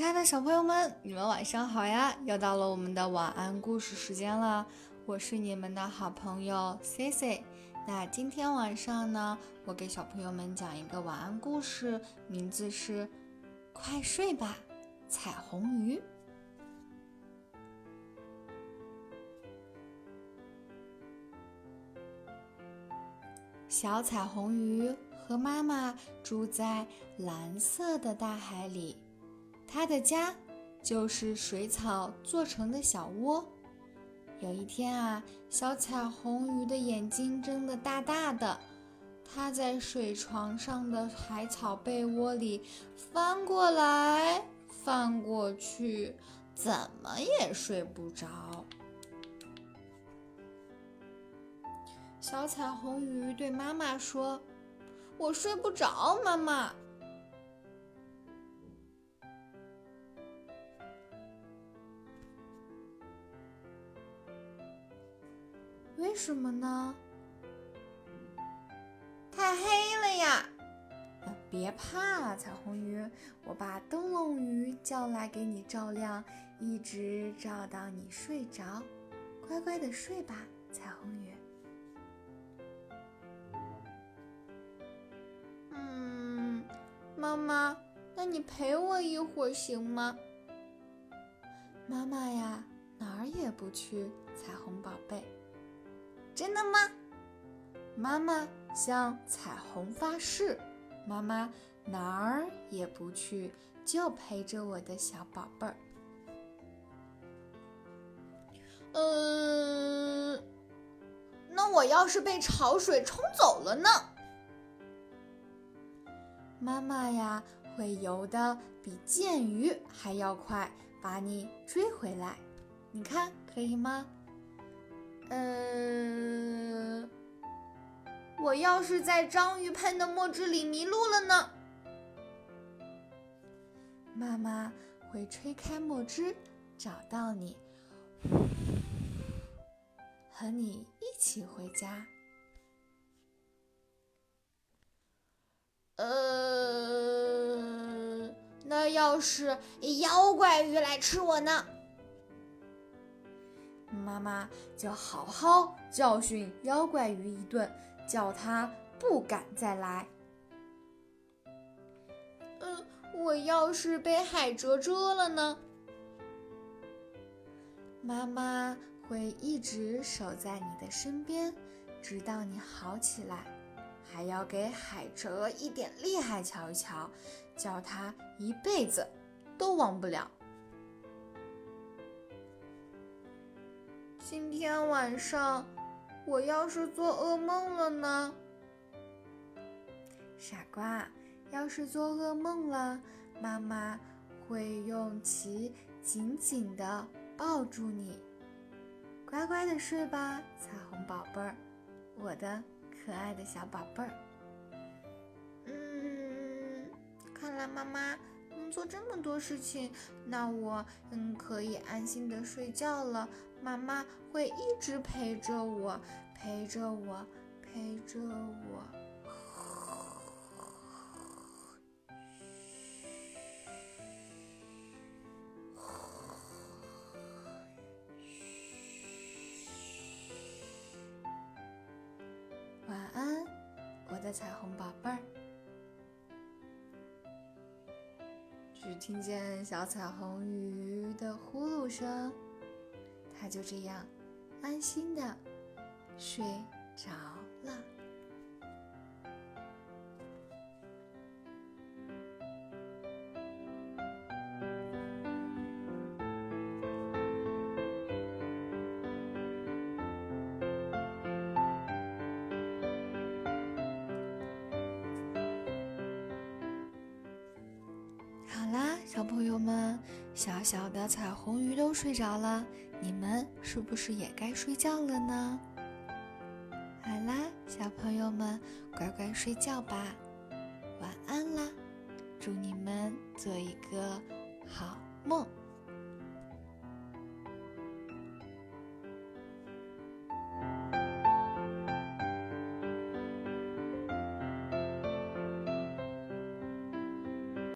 亲爱的小朋友们，你们晚上好呀！又到了我们的晚安故事时间了，我是你们的好朋友 C C。那今天晚上呢，我给小朋友们讲一个晚安故事，名字是《快睡吧，彩虹鱼》。小彩虹鱼和妈妈住在蓝色的大海里。它的家就是水草做成的小窝。有一天啊，小彩虹鱼的眼睛睁得大大的，它在水床上的海草被窝里翻过来翻过去，怎么也睡不着。小彩虹鱼对妈妈说：“我睡不着，妈妈。”为什么呢？太黑了呀！别怕，彩虹鱼，我把灯笼鱼叫来给你照亮，一直照到你睡着。乖乖的睡吧，彩虹鱼。嗯，妈妈，那你陪我一会儿行吗？妈妈呀，哪儿也不去，彩虹宝贝。真的吗？妈妈向彩虹发誓，妈妈哪儿也不去，就陪着我的小宝贝儿。嗯，那我要是被潮水冲走了呢？妈妈呀，会游的比剑鱼还要快，把你追回来。你看，可以吗？呃，我要是在章鱼喷的墨汁里迷路了呢？妈妈会吹开墨汁，找到你，和你一起回家。呃，那要是妖怪鱼来吃我呢？妈妈就好好教训妖怪鱼一顿，叫他不敢再来。嗯，我要是被海蜇蛰了呢？妈妈会一直守在你的身边，直到你好起来，还要给海蜇一点厉害瞧一瞧，叫他一辈子都忘不了。今天晚上，我要是做噩梦了呢？傻瓜，要是做噩梦了，妈妈会用其紧紧的抱住你，乖乖的睡吧，彩虹宝贝儿，我的可爱的小宝贝儿。嗯，看来妈妈能做这么多事情，那我嗯可以安心的睡觉了。妈妈会一直陪着我，陪着我，陪着我。晚安，我的彩虹宝贝儿。只听见小彩虹鱼的呼噜声。他就这样安心的睡着了。小朋友们，小小的彩虹鱼都睡着了，你们是不是也该睡觉了呢？好啦，小朋友们，乖乖睡觉吧，晚安啦！祝你们做一个好梦。